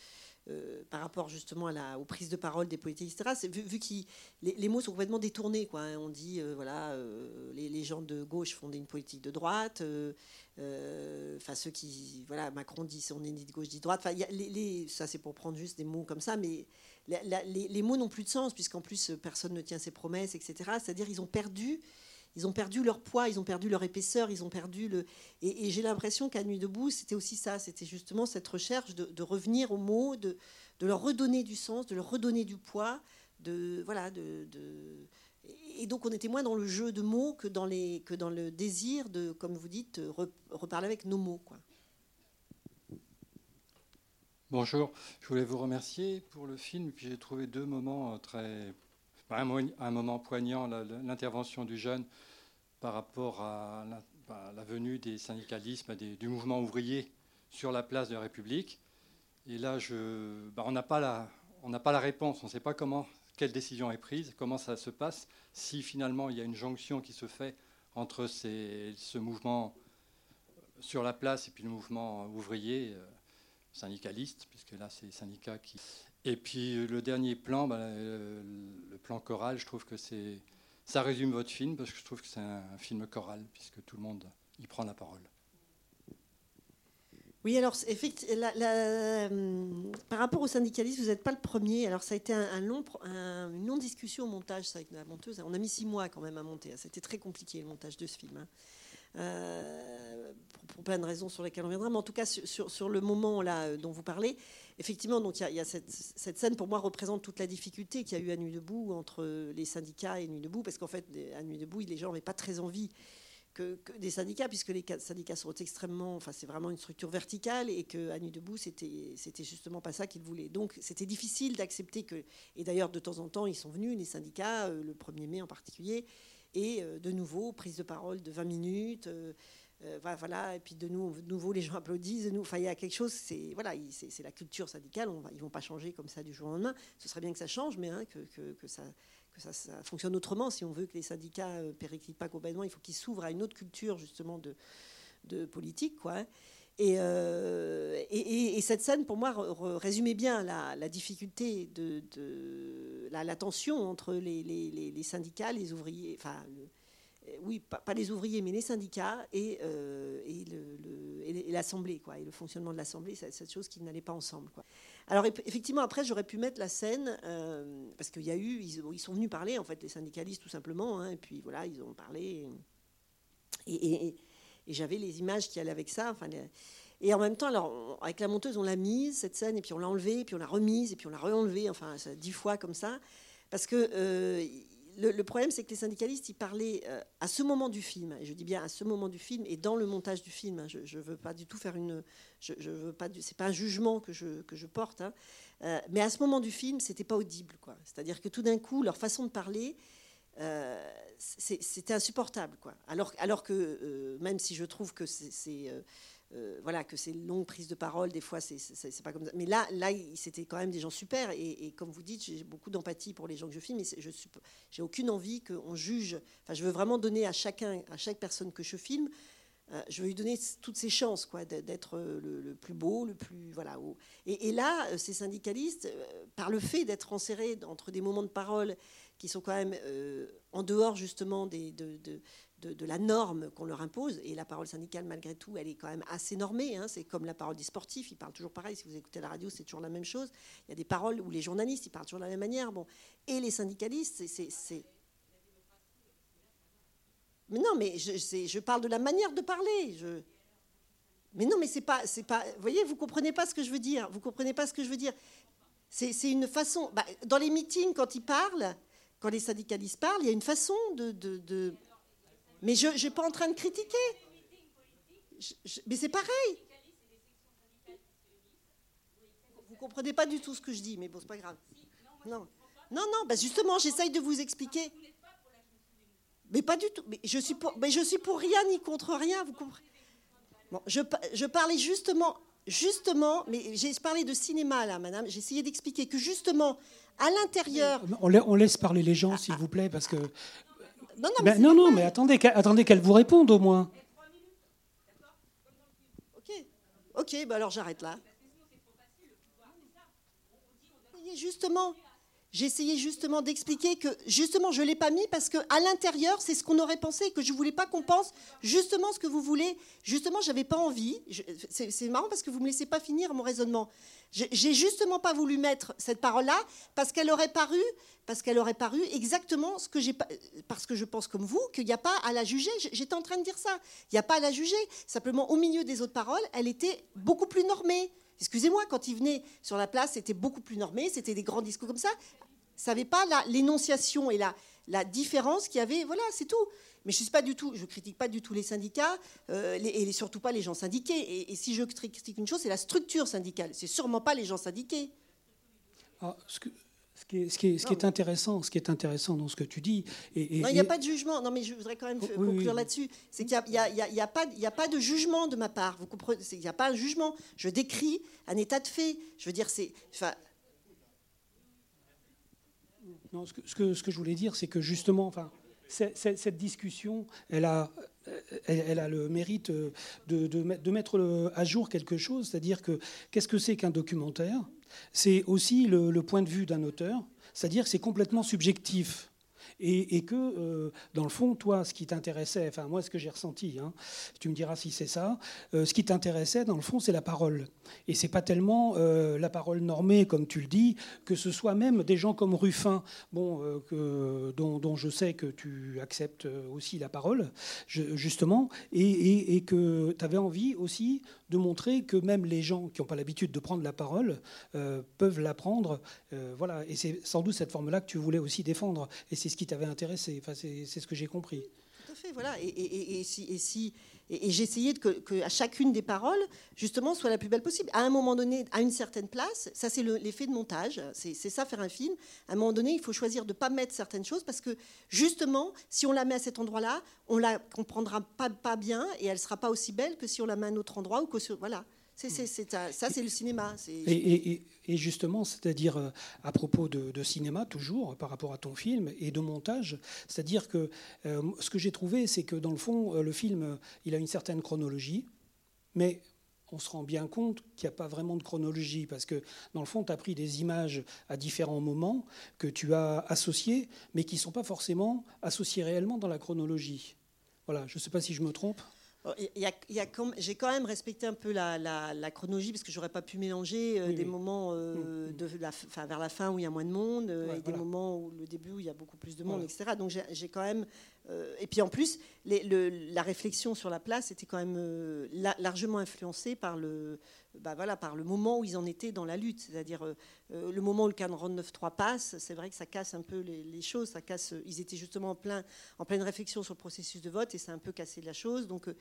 euh, par rapport justement à la, aux prises de parole des politiques, etc. C'est, vu, vu que les, mots sont complètement détournés. Quoi, hein. On dit, euh, voilà, les, gens de gauche font une politique de droite. Enfin, ceux qui, voilà, Macron dit, on est ni de gauche ni de droite. Y a les, ça c'est pour prendre juste des mots comme ça, mais les, mots n'ont plus de sens puisqu'en plus personne ne tient ses promesses, etc. C'est-à-dire ils ont perdu ils ont perdu leur poids, ils ont perdu leur épaisseur, ils ont perdu le. Et, j'ai l'impression qu'à Nuit debout, c'était aussi ça, c'était justement cette recherche de, revenir aux mots, de, leur redonner du sens, de leur redonner du poids, de voilà, de, et donc on était moins dans le jeu de mots que dans les que dans le désir de, comme vous dites, reparler avec nos mots, quoi. Bonjour, je voulais vous remercier pour le film. J'ai trouvé deux moments euh, très un, moment poignant, l'intervention du jeune par rapport à la, venue des syndicalismes, du mouvement ouvrier sur la place de la République. Et là, bah, on n'a pas, la, pas la réponse, on ne sait pas comment, quelle décision est prise, comment ça se passe, si finalement il y a une jonction qui se fait entre ce mouvement sur la place et puis le mouvement ouvrier, euh, syndicaliste, puisque là c'est les syndicats qui... Et puis euh, le dernier plan, bah, le plan choral, je trouve que c'est ça résume votre film parce que je trouve que c'est un film choral puisque tout le monde y prend la parole. Oui, alors effectivement, hum, par rapport aux syndicalistes, vous n'êtes pas le premier. Alors ça a été un, long, une longue discussion au montage ça, avec la monteuse. On a mis six mois quand même à monter. C'était très compliqué le montage de ce film. Hein. Euh, pour, plein de raisons sur lesquelles on reviendra. Mais en tout cas, sur, sur le moment là euh, dont vous parlez, effectivement, donc il y a, cette, scène pour moi représente toute la difficulté qu'il y a eu à Nuit debout entre les syndicats et Nuit debout, parce qu'en fait, à Nuit debout, les gens n'avaient pas très envie que, des syndicats, puisque les syndicats sont extrêmement, enfin c'est vraiment une structure verticale, et que à Nuit debout, c'était c'était justement pas ça qu'ils voulaient. Donc c'était difficile d'accepter que, et d'ailleurs de temps en temps, ils sont venus les syndicats, euh, le 1er mai en particulier, et euh, de nouveau prise de parole de 20 minutes. Euh, euh, voilà, et puis de, nouveau, les gens applaudissent. Enfin, il y a quelque chose, c'est voilà, c'est la culture syndicale. On va, ils vont pas changer comme ça du jour au lendemain. Ce serait bien que ça change, mais hein, que, ça, fonctionne autrement. Si on veut que les syndicats ne périclitent pas complètement, il faut qu'ils s'ouvrent à une autre culture justement de, de politique, quoi. Hein. Et, et, et, cette scène, pour moi, résumait bien la, difficulté de, la, tension entre les, syndicats, les ouvriers, enfin, euh, oui, pas, les ouvriers, mais les syndicats et, euh, et l'Assemblée, quoi, et le fonctionnement de l'Assemblée, cette chose qui n'allait pas ensemble. Quoi. Alors effectivement, après, j'aurais pu mettre la scène, euh, parce qu'il y a eu, ils, sont venus parler, en fait, les syndicalistes, tout simplement, hein, et puis voilà, ils ont parlé, et, j'avais les images qui allaient avec ça, enfin... et en même temps, alors, avec la monteuse, on l'a mise, cette scène, et puis on l'a enlevée, et puis on l'a remise, et puis on l'a re-enlevée, enfin, dix fois comme ça. Parce que le, problème, c'est que les syndicalistes, ils parlaient euh, à ce moment du film, et je dis bien à ce moment du film, et dans le montage du film. Hein, je ne veux pas du tout faire une. Je, je pas. C'est pas un jugement que je, que je porte, hein, euh, mais à ce moment du film, c'était pas audible. C'est-à-dire que tout d'un coup, leur façon de parler. Euh, c'était insupportable, quoi. Alors, alors que même si je trouve que c'est euh, voilà, que c'est une longue prise de parole, des fois, c'est pas comme ça. Mais là, là c'était quand même des gens super. Et, comme vous dites, j'ai beaucoup d'empathie pour les gens que je filme. Je j'ai aucune envie qu'on juge. Enfin, je veux vraiment donner à chacun, à chaque personne que je filme, euh, je veux lui donner toutes ses chances, quoi, d'être le, plus beau, le plus voilà. Et, là, euh, ces syndicalistes, par le fait d'être enserrés entre des moments de parole qui sont quand même en dehors justement des, de, de, la norme qu'on leur impose. Et la parole syndicale, malgré tout, elle est quand même assez normée. Hein. C'est comme la parole des sportifs, ils parlent toujours pareil. Si vous écoutez la radio, c'est toujours la même chose. Il y a des paroles où les journalistes, ils parlent toujours de la même manière. Bon. Et les syndicalistes, c'est... Mais non, mais je, je, parle de la manière de parler. Je... Mais non, mais c'est pas, c'est pas. Vous voyez, vous comprenez pas ce que je veux dire. Vous comprenez pas ce que je veux dire. C'est une façon. Bah, dans les meetings, quand ils parlent, quand les syndicalistes parlent, il y a une façon de. Mais je ne suis pas en train de critiquer. mais c'est pareil. Vous comprenez pas du tout ce que je dis, mais bon, c'est pas grave. Non, non, non. Bah justement, j'essaye de vous expliquer. Mais pas du tout. Mais je suis pour, mais je suis pour rien ni contre rien. Vous comprenez? Bon, je, je parlais justement justement, mais j'ai parlé de cinéma là, madame, j'ai essayé d'expliquer que justement, à l'intérieur... On, laisse parler les gens, s'il vous plaît, parce que... Non, non, mais, non, non, mais attendez, attendez qu'elle vous réponde au moins. Ok, ok, bah alors j'arrête là. Justement, essayé justement d'expliquer que justement je l'ai pas mis parce que à l'intérieur c'est ce qu'on aurait pensé que je voulais pas qu'on pense justement ce que vous voulez. Justement, j'avais pas envie. C'est marrant parce que vous me laissez pas finir mon raisonnement. J'ai justement pas voulu mettre cette parole-là parce qu'elle aurait paru parce qu'elle aurait paru exactement ce que j'ai parce que je pense comme vous qu'il n'y a pas à la juger. J'étais en train de dire ça. Il n'y a pas à la juger. Simplement au milieu des autres paroles, elle était beaucoup plus normée. Excusez-moi, quand il venait sur la place, c'était beaucoup plus normé, c'était des grands discours comme ça. Ça n'avait pas l'énonciation et la, différence qu'il y avait. Voilà, c'est tout. Mais je suis critique pas du tout les syndicats euh, et surtout pas les gens syndiqués. Et, si je critique une chose, c'est la structure syndicale. C'est sûrement pas les gens syndiqués. Ah, qui est, ce, qui est, intéressant, ce qui est intéressant dans ce que tu dis. Et, non, il n'y a pas de jugement. Non, mais je voudrais quand même conclure là-dessus. C'est qu'il n'y a, a, a, pas, a, pas de jugement de ma part. Vous comprenez Il n'y a pas un jugement. Je décris un état de fait. Je veux dire, c'est. Enfin, non, ce que, ce, que, je voulais dire, c'est que justement, enfin, cette discussion, elle a, elle, a le mérite de, de, mettre à jour quelque chose, c'est-à-dire que qu'est-ce que c'est qu'un documentaire? C'est aussi le, point de vue d'un auteur, c'est-à-dire que c'est complètement subjectif et, que, euh, dans le fond, toi, ce qui t'intéressait, enfin moi, ce que j'ai ressenti, hein, tu me diras si c'est ça, euh, ce qui t'intéressait, dans le fond, c'est la parole. Et c'est pas tellement euh, la parole normée, comme tu le dis, que ce soit même des gens comme Ruffin, bon, dont, je sais que tu acceptes aussi la parole, justement, et, et que tu avais envie aussi de montrer que même les gens qui n'ont pas l'habitude de prendre la parole peuvent la prendre. voilà, et c'est sans doute cette forme-là que tu voulais aussi défendre. Et c'est ce qui t'avait intéressé. C'est ce que j'ai compris. Tout à fait, voilà. Et, si, et essayé que, à chacune des paroles, justement, soit la plus belle possible. À un moment donné, à une certaine place, ça c'est l'effet de montage, c'est ça faire un film. À un moment donné, il faut choisir de ne pas mettre certaines choses parce que justement, si on la met à cet endroit-là, on la comprendra pas, bien et elle sera pas aussi belle que si on la met à un autre endroit ou que sur, voilà. C'est, ça, c'est le cinéma. Et, justement, c'est-à-dire euh, à propos de, cinéma, toujours par rapport à ton film, et de montage, c'est-à-dire que euh, ce que j'ai trouvé, c'est que dans le fond, euh, le film, il a une certaine chronologie, mais on se rend bien compte qu'il n'y a pas vraiment de chronologie, parce que dans le fond, tu as pris des images à différents moments que tu as associées, mais qui ne sont pas forcément associées réellement dans la chronologie. Voilà, je ne sais pas si je me trompe. J'ai quand même respecté un peu la, chronologie parce que j'aurais pas pu mélanger euh, des moments euh, mm, mm. de la, fin, vers la fin où il y a moins de monde euh, et des moments où le début où il y a beaucoup plus de monde, etc. Donc j'ai quand même et puis en plus la réflexion sur la place était quand même largement influencée par le bah voilà, par le moment où ils en étaient dans la lutte. C'est-à-dire euh, euh, le moment où le 49-3 passe, c'est vrai que ça casse un peu les, choses. Ça casse, ils étaient justement en, plein, en pleine réflexion sur le processus de vote et ça a un peu cassé la chose. Donc euh,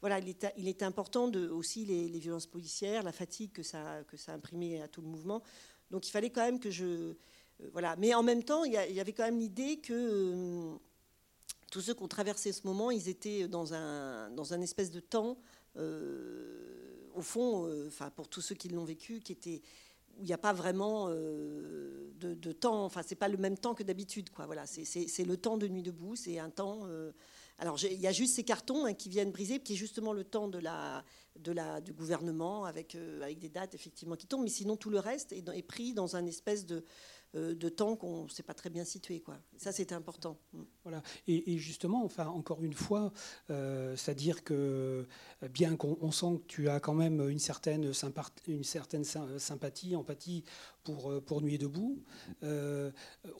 voilà, il était, important aussi les, violences policières, la fatigue que ça, que ça imprimait à tout le mouvement. Donc il fallait quand même que je... voilà. Mais en même temps, il y, avait quand même l'idée que tous ceux qui ont traversé ce moment, ils étaient dans un, dans un espèce de temps au fond, euh, pour tous ceux qui l'ont vécu, qui était où il n'y a pas vraiment euh, de, temps, enfin c'est pas le même temps que d'habitude. Voilà, c'est le temps de nuit debout, c'est un temps. Euh, alors il y a juste ces cartons hein, qui viennent briser, qui est justement le temps de la, de la, du gouvernement avec, avec des dates effectivement qui tombent, mais sinon tout le reste est, pris dans un espèce de, euh, de temps qu'on ne sait pas très bien situer. Quoi. Ça, c'était important. Mm. Voilà. Et, justement, enfin, encore une fois, euh, c'est-à-dire que bien qu'on sent que tu as quand même une certaine, sympathie, empathie pour, pour debout, euh,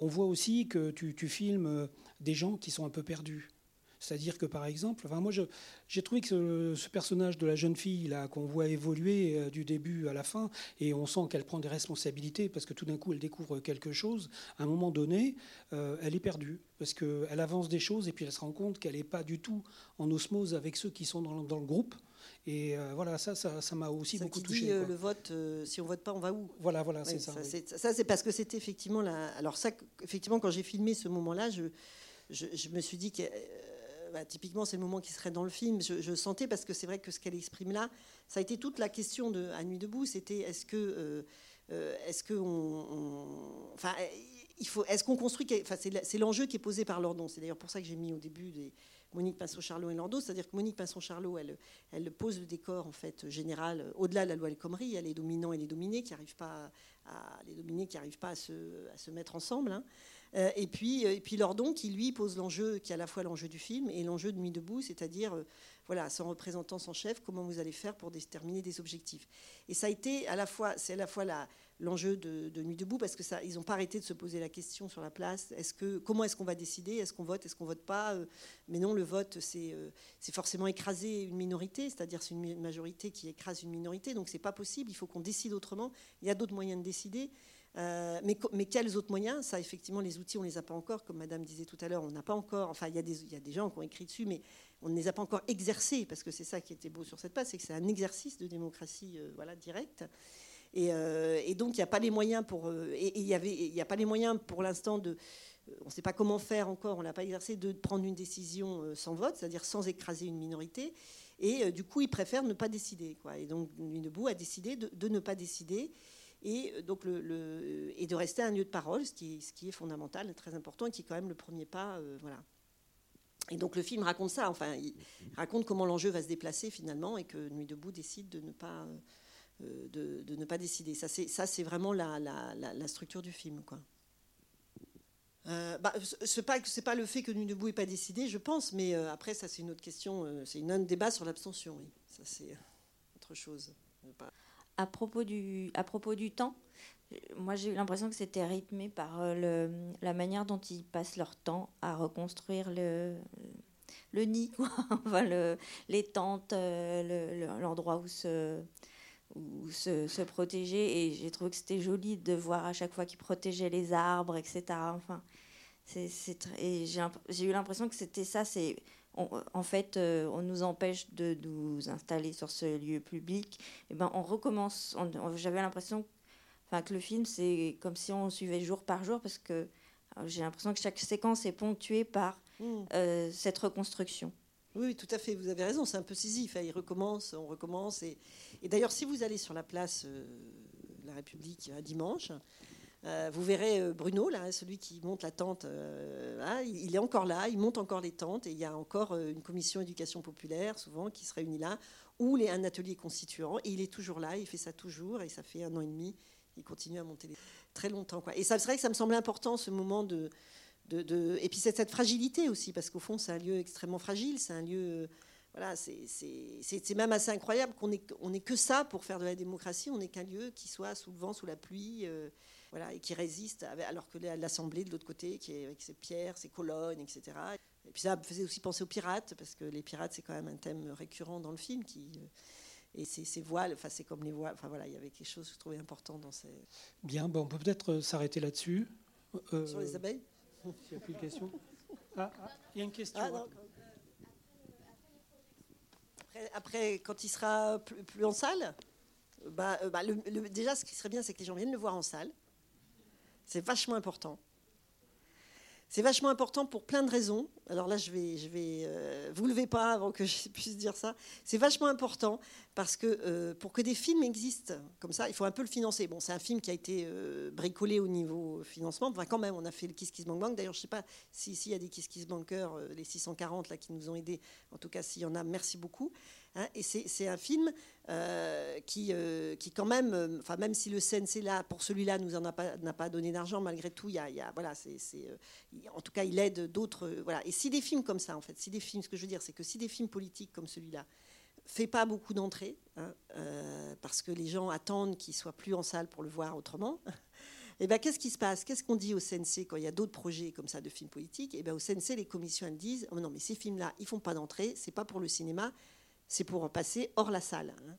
on voit aussi que tu, tu, filmes des gens qui sont un peu perdus. C'est-à-dire que, par exemple, enfin, moi, j'ai trouvé que ce, personnage de la jeune fille là qu'on voit évoluer euh, du début à la fin, et on sent qu'elle prend des responsabilités parce que tout d'un coup, elle découvre quelque chose. À un moment donné, euh, elle est perdue parce qu'elle avance des choses et puis elle se rend compte qu'elle n'est pas du tout en osmose avec ceux qui sont dans, dans le groupe. Et euh, voilà, ça, ça, m'a aussi beaucoup touché. le vote, si on vote pas, on va où? Voilà, voilà, c'est ça. Ça, c'est parce que c'était effectivement la. Alors ça, effectivement, quand j'ai filmé ce moment-là, je, je, me suis dit que bah, typiquement, c'est le moment qui serait dans le film. Je, sentais, parce que c'est vrai que ce qu'elle exprime là, ça a été toute la question de À Nuit debout, c'était est-ce que. Euh, euh, est-ce que on, enfin, il faut, est-ce qu'on construit, enfin, c'est l'enjeu qui est posé par Lordon. C'est d'ailleurs pour ça que j'ai mis au début Monique Pinson-Charlot et Lordon, c'est-à-dire que Monique Pinson-Charlot, elle, elle pose le décor en fait général au-delà de la loi El Khomri. A les dominants et les dominés qui n'arrivent pas à, les dominés qui arrivent pas à se, à se mettre ensemble. Hein. Euh, et, puis, euh, et puis Lordon qui, lui, pose l'enjeu, qui est à la fois l'enjeu du film et l'enjeu de Nuit debout, c'est-à-dire, euh, voilà, sans représentant, sans chef, comment vous allez faire pour déterminer des objectifs. Et ça a été à la fois, c'est à la fois l'enjeu de, Nuit debout, parce que ça, ils n'ont pas arrêté de se poser la question sur la place. Comment est-ce qu'on va décider? Est-ce qu'on vote? Est-ce qu'on vote pas? Mais non, le vote, c'est c'est forcément écraser une minorité, c'est-à-dire c'est une majorité qui écrase une minorité, donc c'est pas possible. Il faut qu'on décide autrement. Il y a d'autres moyens de décider. Euh, mais, quels autres moyens? Ça, effectivement, les outils, on ne les a pas encore. Comme Madame disait tout à l'heure, on n'a pas encore. Enfin, il y, a des, gens qui ont écrit dessus, mais on ne les a pas encore exercés, parce que c'est ça qui était beau sur cette page, c'est que c'est un exercice de démocratie euh, voilà, directe. Et, euh, donc, il n'y a pas les moyens pour. il n'y a pas les moyens pour l'instant de. On ne sait pas comment faire encore, on n'a pas exercé de prendre une décision sans vote, c'est-à-dire sans écraser une minorité. Et du coup, ils préfèrent ne pas décider. Et donc, Nuit a décidé de ne pas décider et euh, donc et de rester un lieu de parole, ce qui, est fondamental, très important, et qui est quand même le premier pas, euh, voilà. Et donc le film raconte ça, enfin, il raconte comment l'enjeu va se déplacer finalement, et que Nuit debout décide de ne pas, euh, de, ne pas décider. Ça, c'est vraiment la, la, la, structure du film, quoi. Euh, bah, c'est pas le fait que Nuit debout n'ait pas décidé, je pense, mais après ça c'est une autre question, c'est un débat sur l'abstention, oui. Ça c'est autre chose à propos du, à propos du temps, moi j'ai eu l'impression que c'était rythmé par euh, le, la manière dont ils passent leur temps à reconstruire le, le nid, (laughs) enfin, le, les tentes, euh, l'endroit où se, où se, se protéger. Et j'ai trouvé que c'était joli de voir à chaque fois qu'ils protégeaient les arbres, etc. Enfin, c'est, j'ai eu l'impression que c'était ça. C'est en fait, euh, on nous empêche de nous installer sur ce lieu public, et eh ben on recommence. J'avais l'impression enfin, que le film, c'est comme si on suivait jour par jour, parce que euh, j'ai l'impression que chaque séquence est ponctuée par mmh. euh, cette reconstruction. Oui, tout à fait, vous avez raison, c'est un peu Sisyphe. Il recommence, on recommence. Et, et d'ailleurs, si vous allez sur la place de la République un dimanche, euh, vous verrez euh, Bruno, là, celui qui monte la tente, euh, il est encore là, il monte encore les tentes, et il y a encore une commission éducation populaire, souvent, qui se réunit là, ou un atelier constituant, et il est toujours là, il fait ça toujours, et ça fait un an et demi, il continue à monter les... très longtemps. Quoi. Et c'est vrai que ça me semblait important, ce moment de... Et puis cette, cette fragilité aussi, parce qu'au fond, c'est un lieu extrêmement fragile, c'est un lieu voilà, c'est même assez incroyable qu'on ait, on que ça pour faire de la démocratie. On n'est qu'un lieu qui soit sous le vent, sous la pluie, voilà, et qui résiste, alors que l'Assemblée de l'autre côté, qui est avec ses pierres, ses colonnes, etc. Et puis ça me faisait aussi penser aux pirates, parce que les pirates, c'est quand même un thème récurrent dans le film. Qui, euh, et ces, voiles, enfin, c'est comme les voiles. Enfin voilà, il y avait quelque chose que je trouvais important dans ces. Bien, bon, on peut peut-être euh, s'arrêter là-dessus. Euh, Sur les abeilles S'il n'y a plus de questions. Ah, ah, il y a une question. Ah, après, après, quand il sera plus, en salle, bah, bah déjà, ce qui serait bien, c'est que les gens viennent le voir en salle. C'est vachement important. C'est vachement important pour plein de raisons. Alors là, je vais, je vais, euh, vous levez pas avant que je puisse dire ça. C'est vachement important parce que euh, pour que des films existent comme ça, il faut un peu le financer. Bon, c'est un film qui a été euh, bricolé au niveau financement. Enfin, quand même, on a fait le Kiss Kiss Bank Bank. D'ailleurs, je sais pas si y a des Kiss Kiss Bankers, les 640 là qui nous ont aidés. En tout cas, s'il y en a, merci beaucoup. Hein. et c'est un film euh, qui, euh, qui quand même, euh, enfin même si le CNC pour celui-là nous en pas n'a pas donné d'argent, malgré tout, il y a, voilà, c'est, en tout cas il aide d'autres, voilà. Et si des films comme ça, en fait, si des films, ce que je veux dire, c'est que si des films politiques comme celui-là fait pas beaucoup d'entrées, hein, parce que les gens attendent qu'il soit plus en salle pour le voir autrement. (laughs) Et ben, qu'est-ce qui se passe? Qu'est-ce qu'on dit au CNC quand il y a d'autres projets comme ça de films politiques? Et ben, au CNC, les commissions elles disent oh non, mais ces films-là, ils font pas d'entrée, c'est pas pour le cinéma, c'est pour passer hors la salle. hein.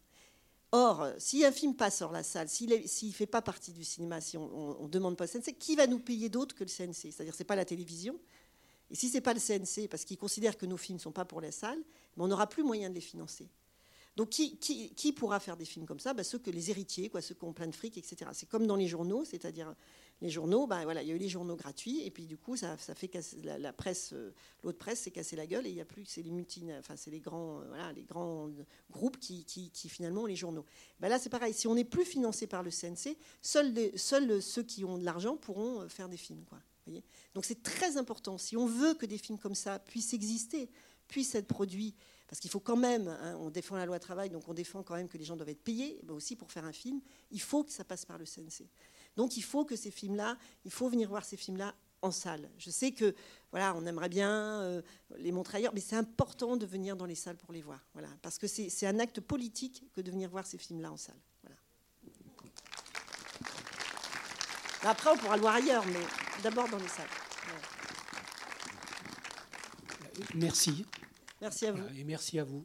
Or, si un film passe hors la salle, s'il ne fait pas partie du cinéma, si on ne demande pas au CNC, qui va nous payer d'autre que le CNC C'est-à-dire c'est pas la télévision. Et si c'est pas le CNC, parce qu'ils considèrent que nos films ne sont pas pour la salle, on n'aura plus moyen de les financer. Donc qui pourra faire des films comme ça? Ben, Ceux que les héritiers, quoi, ceux qui ont plein de fric, etc. C'est comme dans les journaux, c'est-à-dire les journaux, ben, voilà, il y a eu les journaux gratuits, et puis du coup, ça, fait casser la, presse, euh, l'autre presse s'est cassé la gueule, et il n'y a plus que c'est les multi, enfin c'est les grands, euh, voilà, les grands groupes qui, finalement ont les journaux. Ben là, c'est pareil. Si on n'est plus financé par le CNC, seuls, ceux qui ont de l'argent pourront euh, faire des films, quoi. Donc c'est très important. Si on veut que des films comme ça puissent exister, puissent être produits, parce qu'il faut quand même, hein, on défend la loi travail, donc on défend quand même que les gens doivent être payés, mais aussi pour faire un film, il faut que ça passe par le CNC. Donc il faut que ces films-là, il faut venir voir ces films-là en salle. Je sais que voilà, on aimerait bien euh, les montrer ailleurs, mais c'est important de venir dans les salles pour les voir, voilà, parce que c'est un acte politique que de venir voir ces films-là en salle. Voilà. Après, on pourra le voir ailleurs, mais d'abord dans les salles. Voilà. Merci. Merci à vous. Et merci à vous.